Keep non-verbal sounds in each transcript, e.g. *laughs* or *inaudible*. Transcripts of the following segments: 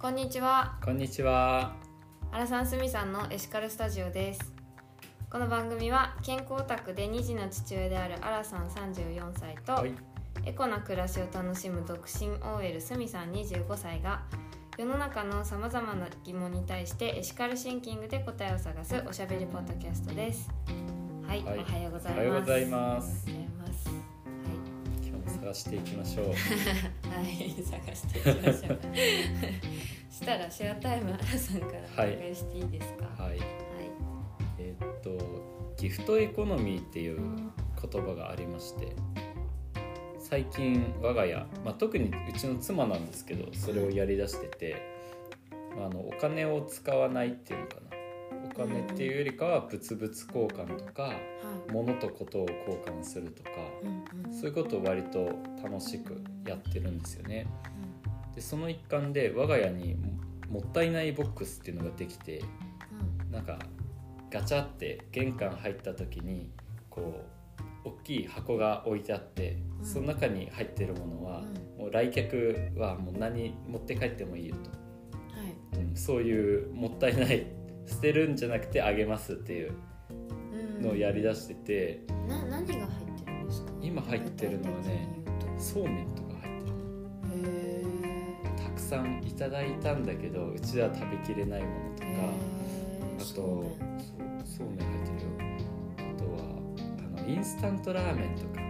こんにちは。こんにちは。アラサンスミさんのエシカルスタジオです。この番組は健康オタクで2児の父親であるアラさん34歳と、はい。エコな暮らしを楽しむ独身 OL スミさん25歳が世の中のさまざまな疑問に対してエシカルシンキングで答えを探すおしゃべりポッドキャストです。はい、はい。おはようございます。おはようございます。おはい今日も探していきましょう。はい、はい、探していきましょうしたらシェアタイムアラさんからお願いしていいですか？はい。はい。えーっとギフトエコノミーっていう言葉がありまして、最近我が家、まあ、特にうちの妻なんですけど、それをやりだしてて、まあ、あのお金を使わないっていうのかな。お金っていうよりかは物々交換とかはい。物とことを交換するとかうんうん。そういうことを割と楽しくやってるんですよね。でその一環で我が家にももったいないボックスっていうのができてなんかガチャって玄関入った時にこう大きい箱が置いてあって、うん。その中に入ってるものは、うん。もう来客はもう何持って帰ってもいいよと、はい。うんそういうもったいない捨てるんじゃなくてあげますっていううん。のをやりだしてて、な何が入ってるんですか？今入ってるのはねそうめんとかさんいただいたんだけどうちでは食べきれないものとか。あとそうそうめん入ってるよあとはあのインスタントラーメンとか。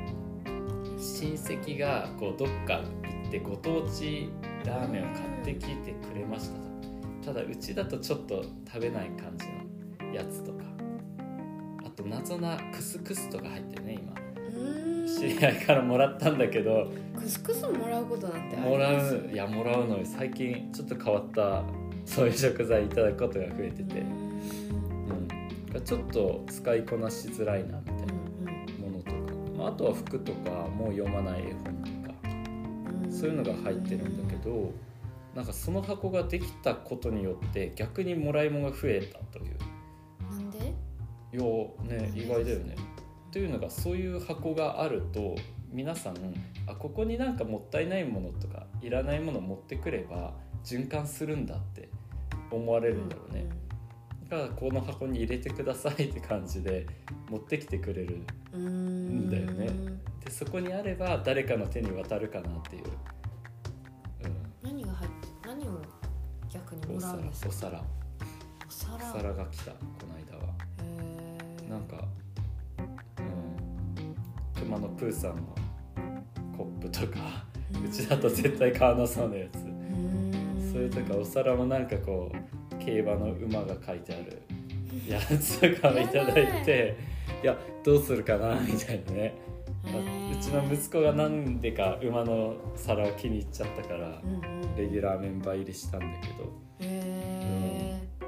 親戚がこうどっか行ってご当地ラーメンを買ってきてくれましたと。ただうちだとちょっと食べない感じのやつとか。あと謎なクスクスとか入ってるね今知り合いからもらったんだけどクスクスもらうことなんてありもらういやもらうの最近ちょっと変わったそういう食材いただくことが増えてて。うん、ちょっと使いこなしづらいなみたいなものとか、まあ、あとは服とかもう読まない絵本とか。そういうのが入ってるんだけどなんかその箱ができたことによって逆にもらい物が増えたという。なんで？いやね意外だよね。というのがそういう箱があると皆さんあここになんかもったいないものとかいらないもの持ってくれば循環するんだって思われるんだろうね。だからこの箱に入れてくださいって感じで持ってきてくれるうんんだよね。でそこにあれば誰かの手に渡るかなっていう、何が入って何を逆にうん、お皿もらうんですか？お皿お皿。お皿。が来たこの間は。なんかうん熊野プーさんのコップとかうちだと絶対買わなそうなやつ。うん。それとかお皿もなんかこう競馬の馬が書いてあるやつとかをいただいてい。やどうするかなみたいなね。うちの息子がなんでか馬の皿を気に入っちゃったからうんうん。レギュラーメンバー入りしたんだけど。へこ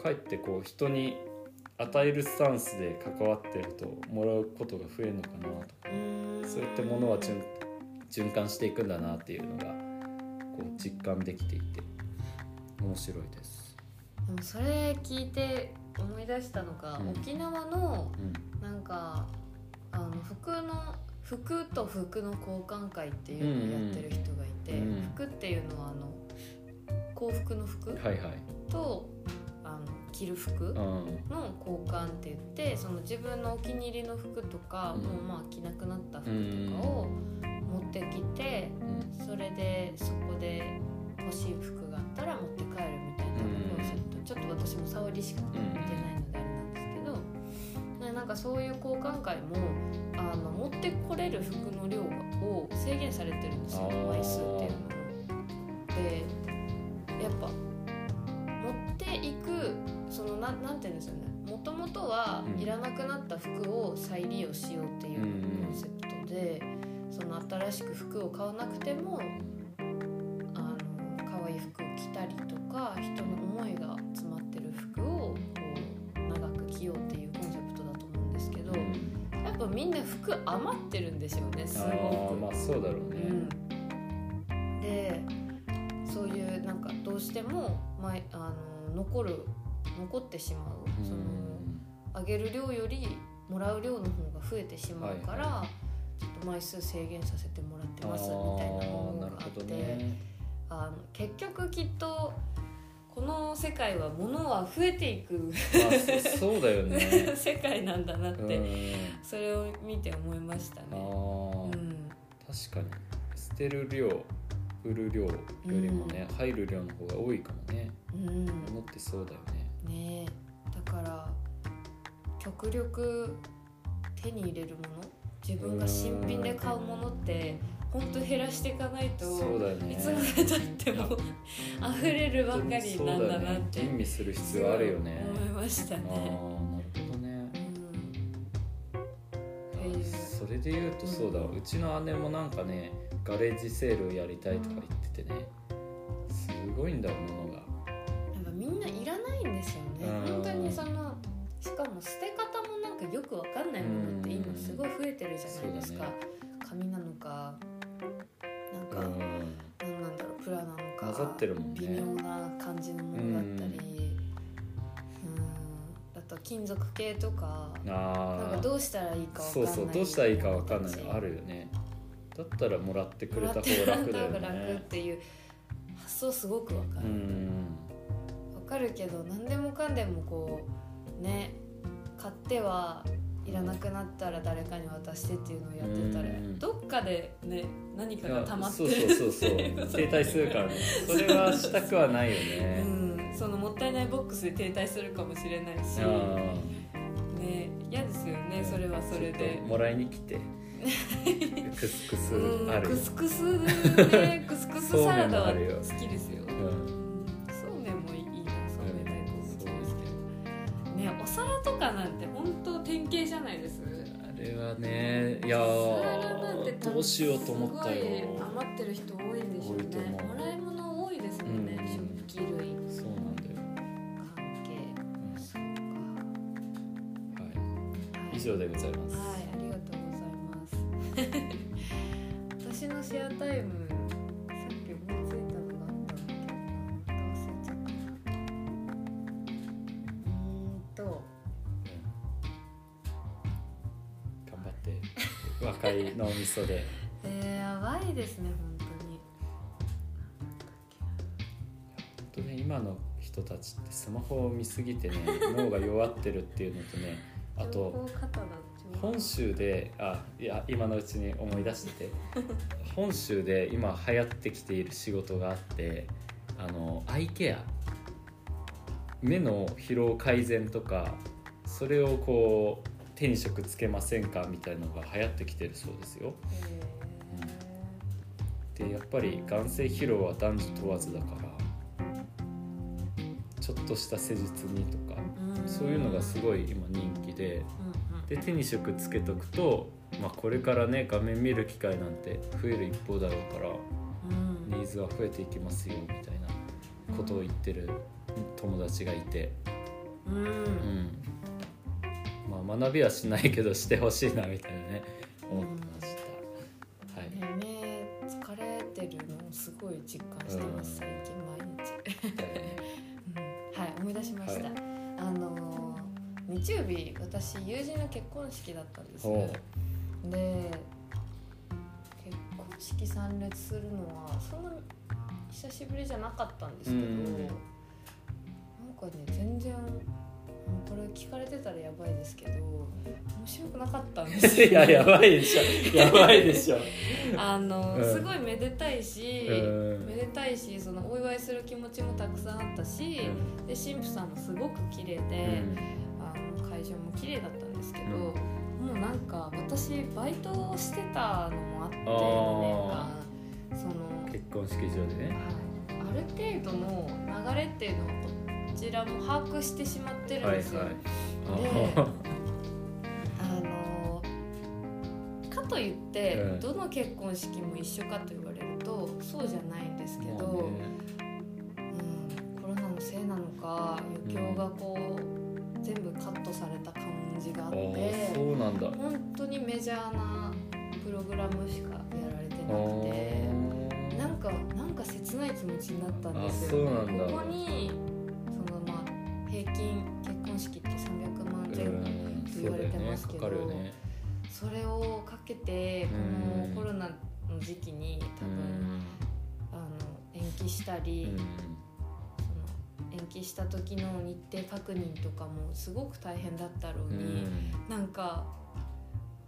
うかえってこう人に与えるスタンスで関わってるともらうことが増えるのかなとそういったものは循循環していくんだなっていうのがこう実感できていて面白いです。でもそれ聞いて思い出したのが、うん。沖縄のうん。なんかあの服の服と服の交換会っていうのをやってる人がいて、うんうん。服っていうのはあの幸福の服はいはい。と着る服うん。の交換って言ってその自分のお気に入りの服とか、うん。もうまあ着なくなった服とかを持ってきて、うん。それでそこで欲しい服があったら持って帰るみたいなコンセプト、ちょっと私も沙織しか見てないのであれなんですけど、でなんかそういう交換会もあの持ってこれる服の量を制限されてるんですよ枚数っていうのも。で服余ってるんですよねすあごく。ーまあそうだろうね。うん、でそういうなんかどうしても、まあの残る残ってしまう、そのあげる量よりもらう量の方が増えてしまうから、ちょっと枚数制限させてもらってますみたいなものがあって、あねあの結局きっとこの世界は物は増えていく。あそそうだよね。*laughs* 世界なんだなっうん。て、それを見て思いましたあね。ー。うん。確かに。捨てる量売る量よりもね、入る量の方が多いかもね。うん。物ってそうだよね。ねえ。だから極力手に入れるもの？自分が新品で買うものって本当減らしていかないとね。いつまでたっても溢れるばかりなんだなってね吟味する必要あるよね。思いましたああね。なるほどね。うん。それで言うとそうだわ。うちの姉もなんかねガレージセールをやりたいとか言っててね。すごいんだよ物が。なんかみんないらないんですよね。うん。本当にそのしかも捨て方もなんかよくわかんないものって今すごい増えてるじゃないですか、紙なのかなんか、うん。なんなんだろうプラなのか混ざってるもんね。微妙な感じのものだったりうん。あと金属系とかなんかどうしたらいいかわかんないそうそうどうしたらいいかわかんないのあるよね。だったらもらってくれた方が楽だよもらってもらった方が楽っねていう発想すごくわかうる、ん。わかるけど何でもかんでもこうね買ってはいらなくなったら誰かに渡してっていうのをやってたらうん。どっかでね何かが溜まってそうるそうそうそう。停滞するからね。*laughs* それはしたくはないよね、うん、そのもったいないボックスで停滞するかもしれないし。あね嫌ですよねーそれはそれで。ともらいに来て。*laughs* クスクスうんあるクスクスねクスクスサラダは好きですよね。いやどうしようと思ったよ。余ってる人多いんでしょうね。もらい若い。脳みそで。えー、やばいですね、本当に。本当ね今の人たちってスマホを見すぎてね *laughs* 脳が弱ってるっていうのとねあ情と本州であいや今のうちに思い出してて *laughs* 本州で今流行ってきている仕事があってあのアイケア。目の疲労改善とかそれをこう手に職つけませんかみたいのが流行ってきてるそうですよ。でやっぱり眼性疲労は男女問わずだからちょっとした施術にとかそういうのがすごい今人気でで手に職つけとくと、まあ、これからね画面見る機会なんて増える一方だろうからニーズが増えていきますよみたいなことを言ってる友達がいて、うん、うん。うんまあ、学びはしないけどしてほしいなみたいなね思ってました。はい。ね、目疲れてるのをすごい実感してます、うん。最近毎日。*laughs* はい思い出しました、はいあのー日曜日私友人の結婚式だったんですほで結婚式参列するのはそんな久しぶりじゃなかったんですけど、うん。なんかね全然これ聞かれてたらやばいですけど面白くなかったんですよ。*laughs* いややばいでしょ。*laughs* やばいでしょ。あの、うん。すごいめでたいし、うん。めでたいしそのお祝いする気持ちもたくさんあったし、で神父さんもすごく綺麗で、あの会場も綺麗だったんですけど、もうなんか私バイトをしてたのもあって2あ年間その、結婚式場でね。はい。ある程度の流れっていうのをこちらも把握してしまってるんはいですよ。はい。でああのかといって、うんどの結婚式も一緒かと言われるとそうじゃないんですけど、まあね。うん、コロナのせいなのか余興がこう、全部カットされた感じがあっあてーそうなんだ。本当にメジャーなプログラムしかやられてあなくてー。なんかなんか切ない気持ちになったんですよ、ここにますけどねかかるよね。それをかけてこのコロナの時期に多分あの延期したり、延期した時の日程確認とかもすごく大変だったろううん。に、なんか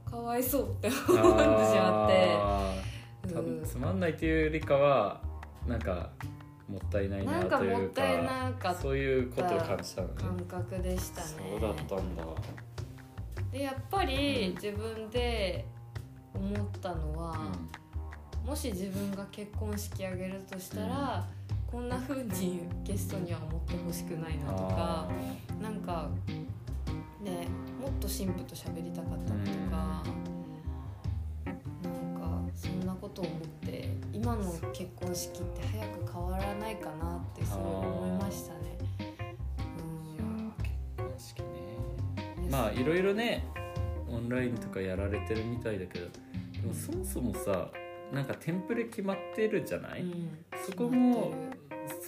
かわいそうって思ってしうんまって。うん。たつまんないというよりかはなんかもったいないななんかというかもったいなかそういうことを感じたのね。感覚でしたね。そうだったんだでやっぱり自分で思ったのは、もし自分が結婚式あげるとしたら、こんな風にゲストには思ってほしくないなとかあなんかねもっと神父と喋りたかったりとか、なんかそんなことを思って今の結婚式って早く変わらないかなってすごい思いましたね。まあいろいろねオンラインとかやられてるみたいだけどでもそもそもさなんかテンプレ決まってるじゃない、うん。そこも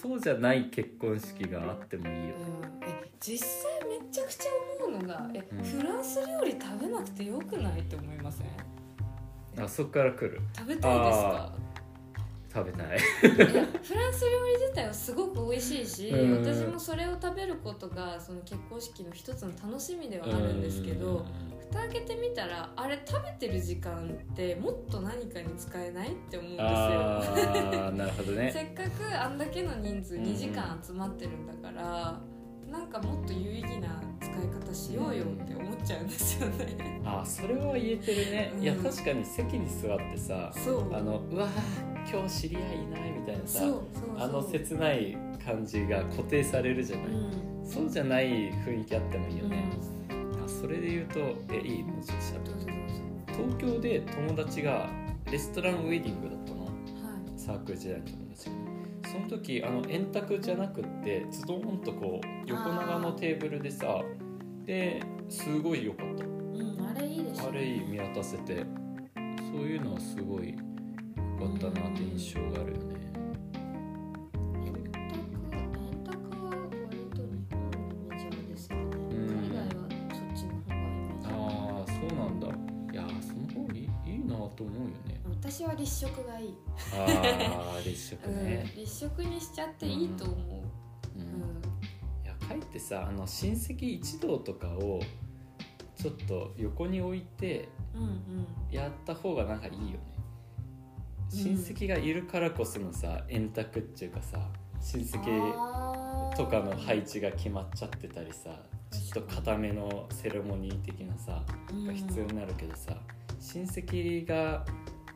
そうじゃない結婚式があってもいいよ。ねうん、え実際めちゃくちゃ思うのがえ、うん。フランス料理食べなくてよくない？って思いません？あそこから来る。食べたいですか？食べたい。フランス料理自体はすごく美味しいし、うん。私もそれを食べることがその結婚式の一つの楽しみではあるんですけど蓋開けてみたらあれ食べてる時間ってもっと何かに使えないって思うんですよ。なるほどね。*laughs* せっかくあんだけの人数うん2時間集まってるんだから、なんかもっと有意義な使い方しようよって思っちゃうんですよね。あそれは言えてるね、いやうん確かに席に座ってさあのうわー今日知り合いいないみたいなさあの切ない感じが固定されるじゃない、うん。そうじゃない雰囲気あってもいいようん。ね、あそれで言うとえいいもうちょっとしゃ東京で友達がレストランウェディングだったの？はい。サークル時代の友達がその時あの円卓じゃなくってズドンとこう横長のテーブルでさですごい良かった。うんあれいいですあれいい見渡せてそういうのはすごい良かったなって印象があるよね。円卓円卓は割と日本メジャーですよね、ん。海外はそっちの方がイメージ。ああそうなんだ。いやーその方がいいいいなと思うよね。私は立食がいい、ああ立食ね、うん、立食にしちゃっていいと思う、うん。うん。いやかえってさあの親戚一同とかをちょっと横に置いてうんうん。やった方がなんかいいよね。うん親戚がいるからこそのさ円卓っていうかさ親戚とかの配置が決まっちゃってたりさちょっと固めのセレモニー的なさが必要になるけどさ親戚が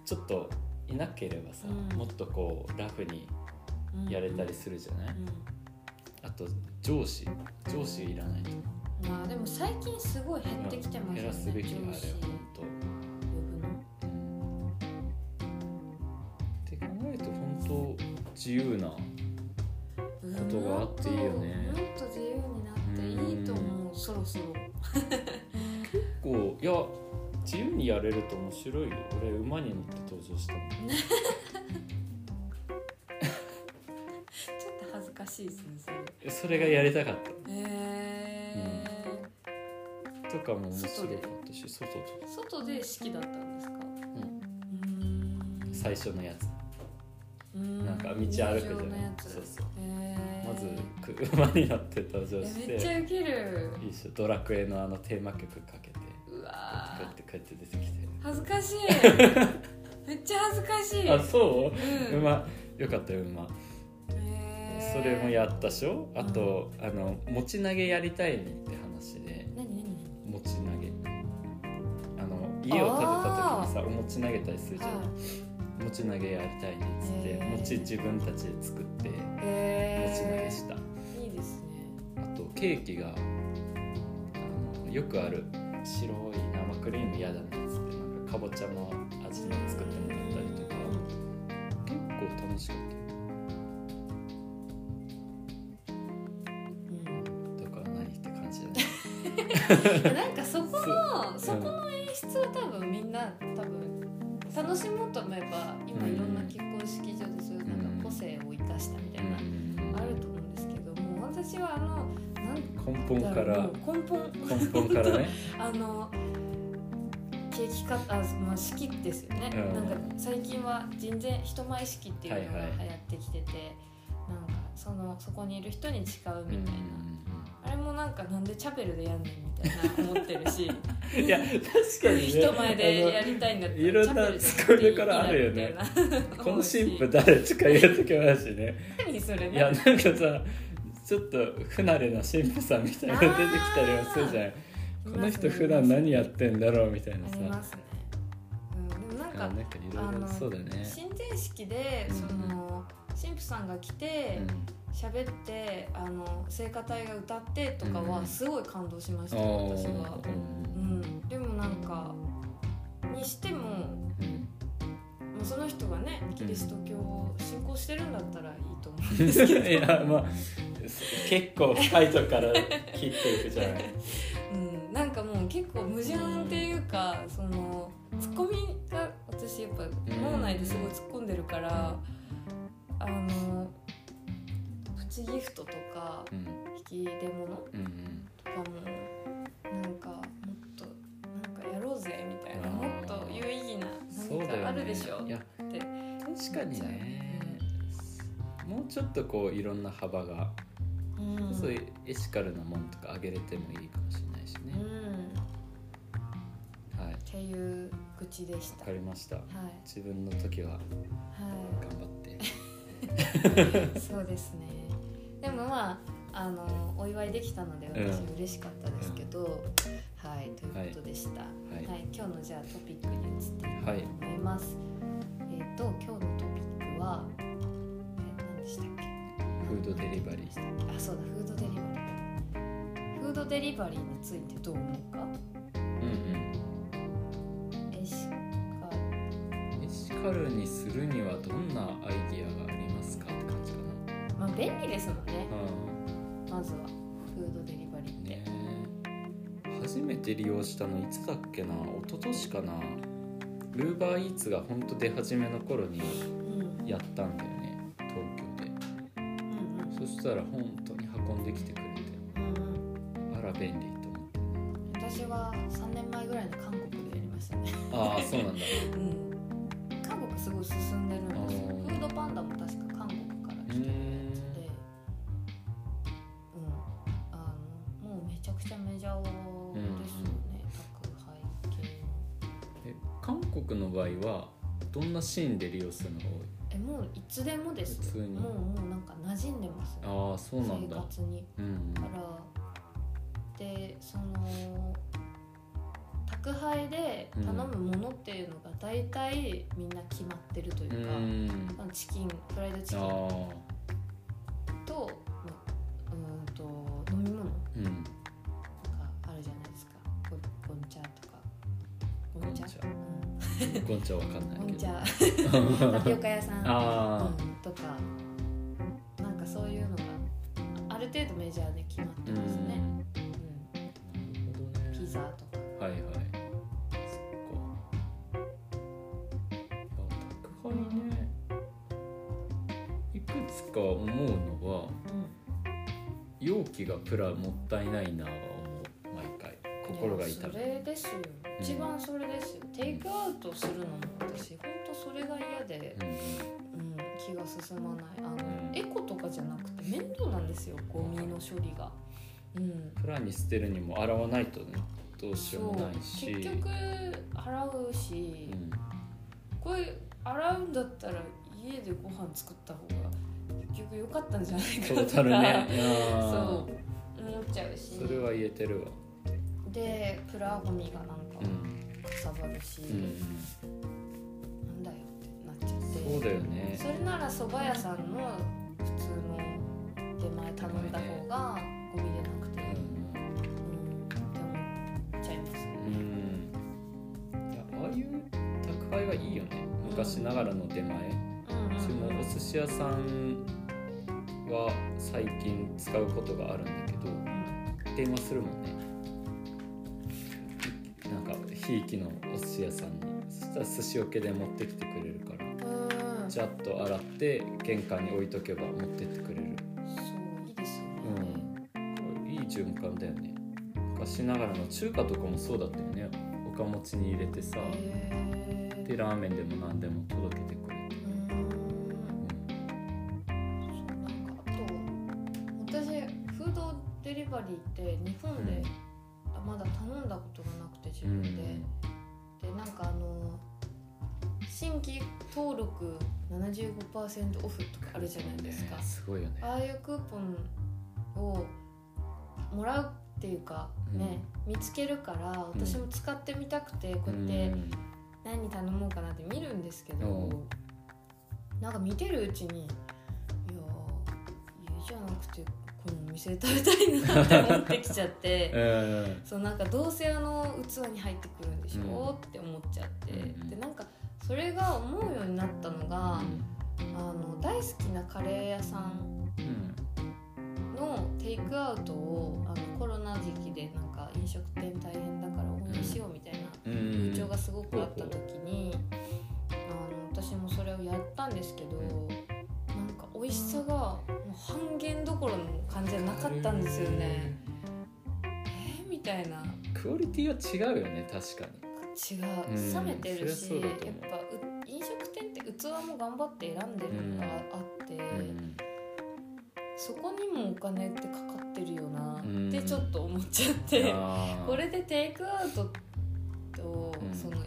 ちょっといなければさ、うん。もっとこうラフにうんやれたりするじゃない、うん。あと上司。上司いらないとまあでも最近すごい減ってきてますよね減らすべきあれ本当呼ぶのって考えると本当自由なことがあっていいよね。もっと自由になっていいと思うそろそろ。こういや自由にやれると面白いよ。俺馬に乗って登場したもん *laughs* しいですねそれそれがやりたかっへたとかも面白かったし外とー外で式だったんですか？うん。うん。最初のやつ。うんなんか道歩くじゃない？そうそう。へー。まずく馬に乗って登場しえめっちゃてウケる。いいっしょドラクエのあのテーマ曲かけて。うこわー。うやってこうやって出てきて。恥ずかしい。*laughs* めっちゃ恥ずかしい。あそう？うん。馬。よかったよ馬それもやったでしょ？あと、あの持ち投げやりたいねって話で。何何？持ち投げ。あの家を建てた時にさお餅投げたりするじゃん、は持ち投げやりたいねっつってへー。餅自分たちで作ってい持へち投げした、いいですね。あとケーキがあのよくある白い生クリーム嫌だねっつってなんかかぼちゃの味の作ってもらったりとか。結構楽しかった *laughs* なんかそこのそこの演出は多分みんな多分楽しもうと思えば今いろんな結婚式場でそういうなんか個性を生かしたみたいな、あると思うんですけども私はあの根本から。根本根本からね。*laughs* あのケーキき方あ、まあ、式ですよね、うん。なんか最近は人前人前式っていうのがはいはい。流行ってきてて、なんかそのそこにいる人に誓うみたいな、もなんかなんでチャペルでやんねんみたいな思ってるし。*laughs* いや確かにね。人前でやりたいんだったらいろんなツッコミどころあるよね。*laughs* この神父誰とか言う時もあるしね。何それ。いやなんかさちょっと不慣れな神父さんみたいなの出てきたりもするじゃん。この人普段何やってんだろうみたいなさ。うん、でもなんかあなんかいろいろそうだね。神前式でうん。その神父さんが来て喋ってあの聖歌隊が歌ってとかうん。はすごい感動しましたあよー私は、うん、でもなんかにしてもうんまあその人がねキリスト教を信仰してるんだったらいいと思うんですけど、*laughs* いやまあ結構深いとこから切っていくじゃない。*laughs* うん、なんかもう結構矛盾っていうかそのツッコミが私やっぱ脳内ですごい突っ込んでるからあのプチギフトとかうん。引き出物うんとかもなんかもっとなんかやろうぜみたいなもっと有意義な何かあるでしょいやって確かにね。もうちょっとこういろんな幅がうん。そういうエシカルなものとかあげれてもいいかもしれないしね。うんはい。っていう愚痴でした。わかりました。はい。自分の時はは頑張って。い *laughs* そうですねああのお祝いできたのでうん。私嬉しかったですけど、はいということでした、はい。はい。今日のじゃあトピックに移っていきたはいいと思います、えっ、と今日のトピックはえー何でしたっけ？フードデリバリー。あそうだフードデリバリー。フードデリバリーについてどう思うか？うんエシカうんエシカルにするにはどんなて利用したのいつだっけな一昨年かな。ウーバーイーツがほんと出始めの頃にうん。やったんだよね東京で。うんうん。そしたら本当に運んできてくれて。うんあら便利と思って。私は3年前ぐらいの韓国でやりましたね。ああそうなんだ。うん。韓国すごい進んでるんですよ。フードパンダも確か韓国からう来てる韓国の場合はどんなシーンで利用するのがえもういつでもです普通に。もうもうなんか馴染んでます。ね多いああそうなんだ。生活に。うんからでその宅配で頼むものっていうのが大体みんな決まってるといううか、ん。あのチキンフライドチキン。あンチゴンチャわかんないけど。チャ *laughs* タピオカ屋さんとかなんかそういうのがある程度メジャーで決まってあますね、ピザとか。はいはい。そっか。あ宅配ね。いくつか思うのは容器がプラもったいないなは思う。毎回。心が痛い。やそむれですよ一番それですよ、テイクアウトするのも私本当それが嫌で、うんうん、気が進まない。あの、うん。エコとかじゃなくて面倒なんですよゴミの処理が。うん。プラに捨てるにも洗わないとねどうしようもないし。結局洗うし、うん。これ洗うんだったら家でご飯作った方が結局良かったんじゃないかとか。ね。*laughs* そうあ思っちゃうし。ーそれは言えてるわでプラゴミがなんかさばるし、うんなんだよってなっちゃって。そうだよね。それなら蕎麦屋さんの普通の出前頼んだ方がゴミでなくて、うん、って思っちゃいます。ね。うん。いやああいう宅配はいいよね。昔ながらの出前。うん。うちもお寿司屋さんは最近使うことがあるんだけど電話するもんねひいきのお寿司屋さんにそしたら寿司桶で持ってきてくれるからうん。ジャッと洗って玄関に置いとけば持ってってくれる。そういいですよね。これいい循環だよね。昔ながらの中華とかもそうだったよね。おか持ちに入れてさでラーメンでも何でも届けて登録75%オフとかあるじゃないですか、ねすごいよね。ああいうクーポンをもらうっていうかね、見つけるから私も使ってみたくてこうやってうん。何頼もうかなって見るんですけど、うん。なんか見てるうちにいや家じゃなくてこのお店で食べたいなって思ってきちゃって。*laughs* うん。そうなんかどうせあの器に入ってくるんでしょ、って思っちゃって、うん。でなんかそれが思うようになったのが、あの大好きなカレー屋さんうんのテイクアウトをあのコロナ時期でなんか飲食店大変だから応援しようみたいなうん。風潮がすごくあった時に、あの私もそれをやったんですけど、なんか美味しさがもう半減どころの感じじゃなかったんですよね。えー？みたいな。クオリティは違うよね確か違う、うん。冷めてるしうだと思う。やっぱう飲食店って器も頑張って選んでるのがあって、に、うん。そこにもお金ってかかってるよなうん。ってちょっと思っちゃって、*laughs* これでテイクアウトと、うん。その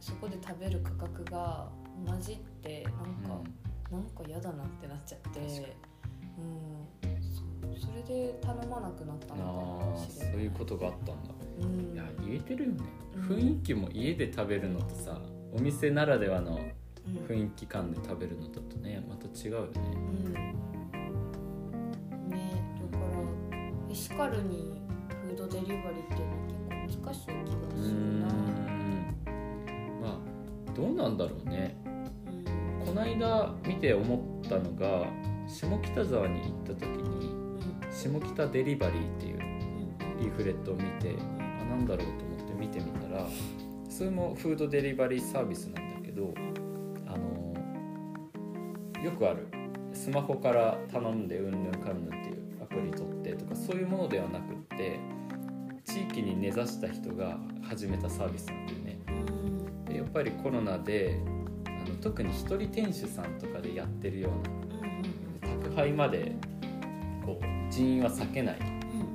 そこで食べる価格が同じってなんか、なんか嫌だなってなっちゃって、うん、そそれで頼まなくなったうん、のああそういうことがあったんだ。うん。いや言えてるよね。うん。雰囲気も家で食べるのとさお店ならではのうん。雰囲気感で食べるのだとねまた違うよね。うん。ねだからエシカルにフードデリバリーっていうのは結構難しい気がうするな。ん。まあどうなんだろうね。うん。この間見て思ったのが下北沢に行った時に下北デリバリーっていうリーフレットを見てあなんだろうと思って見てみたらそれもフードデリバリーサービスなんだけどあのよくあるスマホから頼んでうんぬんかんぬんっていうアプリ取ってとかそういうものではなくって地域に根ざした人が始めたサービスなんだよね。うんでやっぱりコロナであの特に一人店主さんとかでやってるような宅配までこう人員は避けない。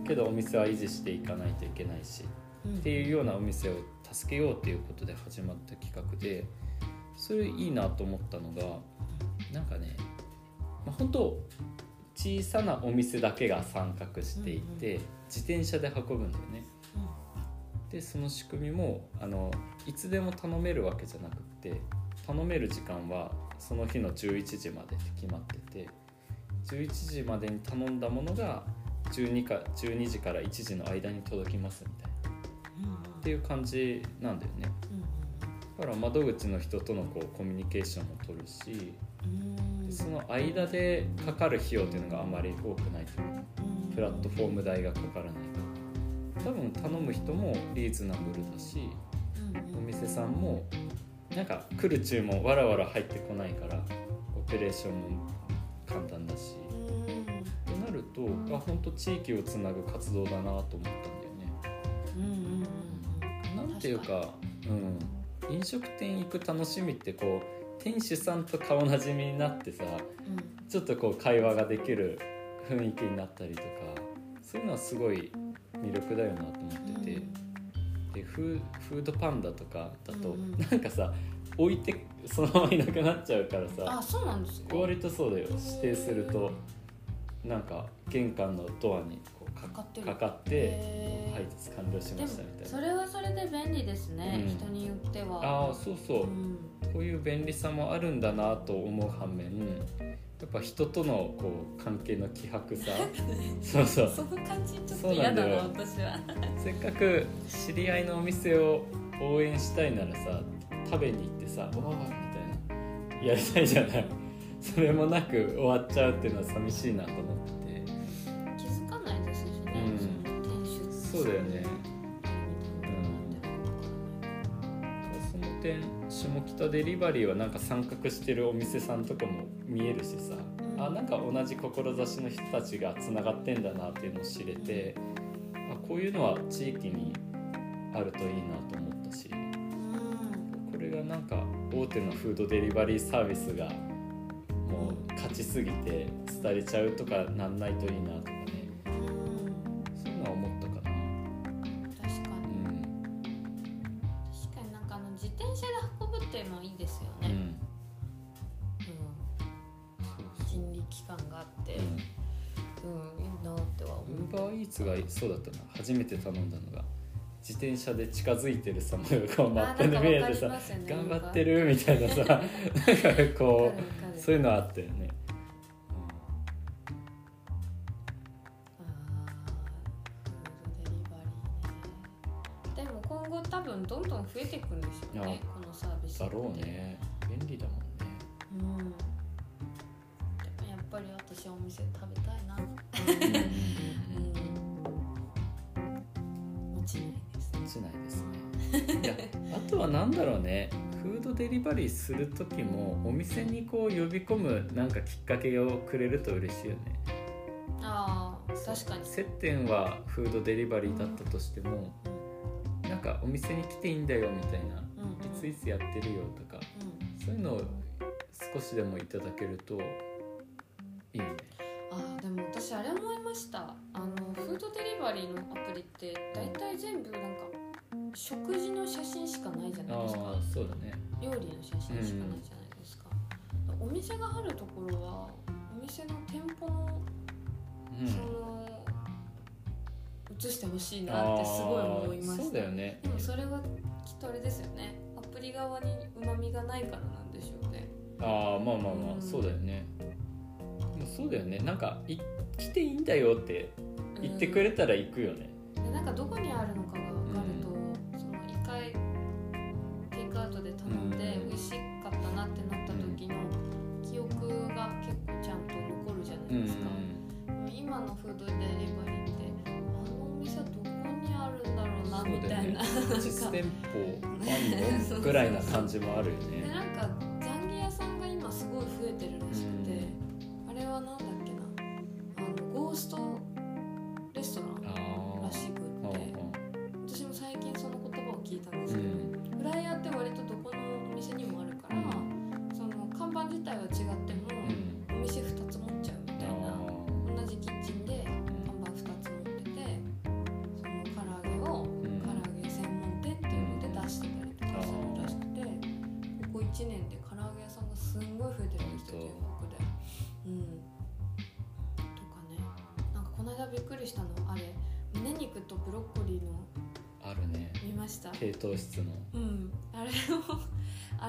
けどお店は維持していかないといけないし。っていうようなお店を助けようっていうことで始まった企画で。それいいなと思ったのがなんかね、まあ、本当小さなお店だけが参画していて、自転車で運ぶんだよね。でその仕組みもあのいつでも頼めるわけじゃなくって頼める時間はその日の11時までって決まってて11時までに頼んだものが12か12時から1時の間に届きますみたいな。っていう感じなんだよね。だから窓口の人とのこうコミュニケーションも取るしでその間でかかる費用っていうのがあまり多くないという。かプラットフォーム代がかからない多分頼む人もリーズナブルだしお店さんもなんか来る注文わらわら入ってこないからオペレーションも簡単だしってなるとあ本当地域をつなぐ活動だなと思ったんだよね。なんていうか、うん、飲食店行く楽しみってこう店主さんと顔なじみになってさちょっとこう会話ができる雰囲気になったりとかそういうのはすごい魅力だよなと思ってて、でフーフードパンダとかだと、うんうん。なんかさ置いてそのままいなくなっちゃうからさ。あそうなんですか？割とそうだよ。指定するとなんか玄関のドアにこうかかかってる。かかって配達完了しましたみたいな。それはそれで便利ですね、うん。人によっては。ああそうそう、うん。こういう便利さもあるんだなと思う反面やっぱ人とのこう関係の希薄さ。*laughs* そうそう。その感じちょっそうなと嫌だな私は。せっかく知り合いのお店を応援したいならさ食べに行ってさ「わあ」みたいな。やりたいじゃない。*laughs* それもなく終わっちゃうっていうのは寂しいなと思ってて。気づかないですしね、うん。そうだよね。うん。その点下北デリバリーはなんか参画してるお店さんとかも見えるしさ、うん。あなんか同じ志の人たちがつながってんだなっていうのを知れてあこういうのは地域にあるといいなと思ったしなんか大手のフードデリバリーサービスがもう勝ちすぎて廃れちゃうとかなんないといいなとかね。うんそういうのは思ったかな。確かに。うん。確かになんかあの自転車で運ぶっていうのはいいですよね、うん。うん。人力感があって、うん。うん、いいなっては思ウうーバーイーツがそうだったな。初めて頼んだのが自転車で近づいてるさまがこうマップで見えてさ、頑張ってるみたいなさなんかこうそういうのあったよね。する時もお店にこう呼び込むなんかきっかけをくれると嬉しいよね。ああ確かに接点はフードデリバリーだったとしてもなんかお店に来ていいんだよみたいなうんうんいついつやってるよとかうんそういうのを少しでもいただけるといいよね。あーでも私あれ思いましたあのフードデリバリーのアプリって大体全部なんか食事の写真しかないじゃないですかああそうだね。料理の写真しかないじゃないですか、お店があるところはお店の店舗のうんその映してほしいなってすごい思いまあーそうしただよね。でもそれはきっとあれですよねアプリ側にうまみがないからなんでしょうねああまあまあまあ、うんそうだよね。そうだよね。なんかい来ていいんだよって言ってくれたら行くよね。でなんかどこにあるのかがイクアウトで頼んでうん。美味しかったなってなった時の記憶が結構ちゃんと残るじゃなうんいですか、でも今のフードデリバリーってあのお店はどこにあるんだろうなみたいな。実店舗あんの？*laughs* ぐらいな感じもあるよでね。なんかジャン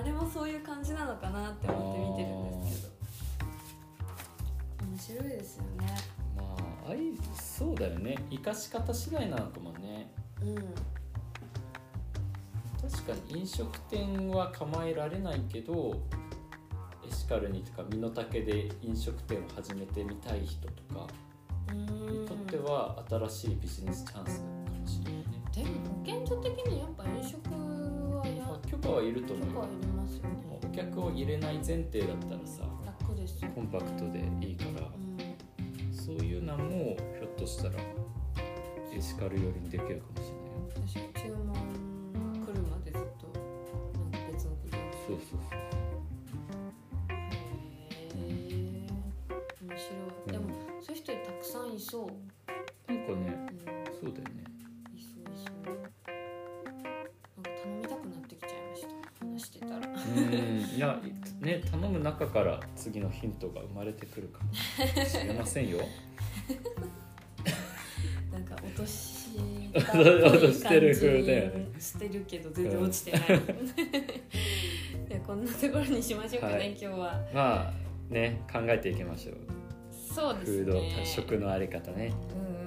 れもそういう感じなのかなって思って見てるんですけど面白いですよねまああいそうだよね。生かし方次第なのかもね。うん確かに飲食店は構えられないけどエシカルにとか身の丈で飲食店を始めてみたい人とかにとっては新しいビジネスチャンスかもしれないね。でも保健所的にやっぱ飲食はやまあ許可はいると思うますよねお客を入れない前提だったらさ楽ですよコンパクトでいいからうんそういうのもひょっとしたらエシカル寄りにできるかもしれないよ。私は注文いやね頼む中から次のヒントが生まれてくるかもしれませんよ。なんか落とし落としてる風だよねしてるけど全然落ちてない *laughs* でこんなところにしましょうかね、はい今日はまあね考えていきましょう。そうですフねード食のあり方ね。うん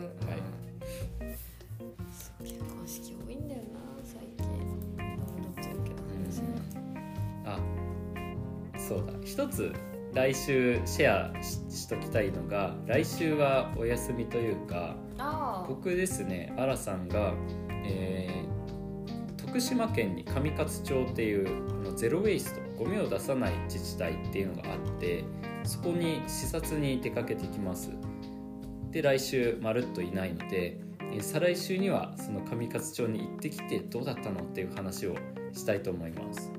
あそうだ。一つ来週シェアししときたいのが来週はお休みというかああ僕ですねアラさんが、えー徳島県に上勝町っていうあのゼロ・ウェイストゴミを出さない自治体っていうのがあってそこに視察に出かけてきます。で来週まるっといないのでえ再来週にはその上勝町に行ってきてどうだったのっていう話をしたいと思います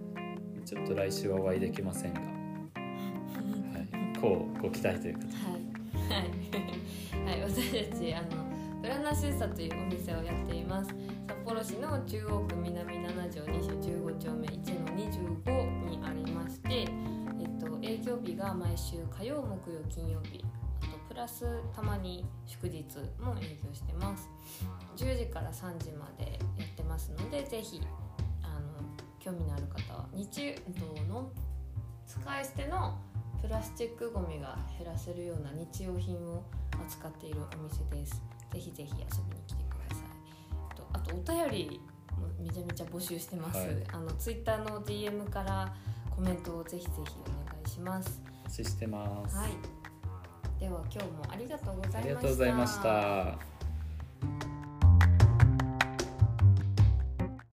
ちょっと来週はお会いできませんが、はい、こうご期待ということではい、はい、はい、私たちあのプラナシーサというお店をやっています。札幌市の中央区南7条西15丁目1の25にありまして、えっと、営業日が毎週火曜木曜金曜日。あとプラスたまに祝日も営業してます。10時から3時までやってますのでぜひ興味のある方は日曜の使い捨てのプラスチックごみが減らせるような日用品を扱っているお店です。ぜひぜひ遊びに来てください。あとお便りもめちゃめちゃ募集してます、はい、あのツイッターの DM からコメントをぜひぜひお願いしますお待ちしてます。はい。では今日もありがとうございました。ありがとうございました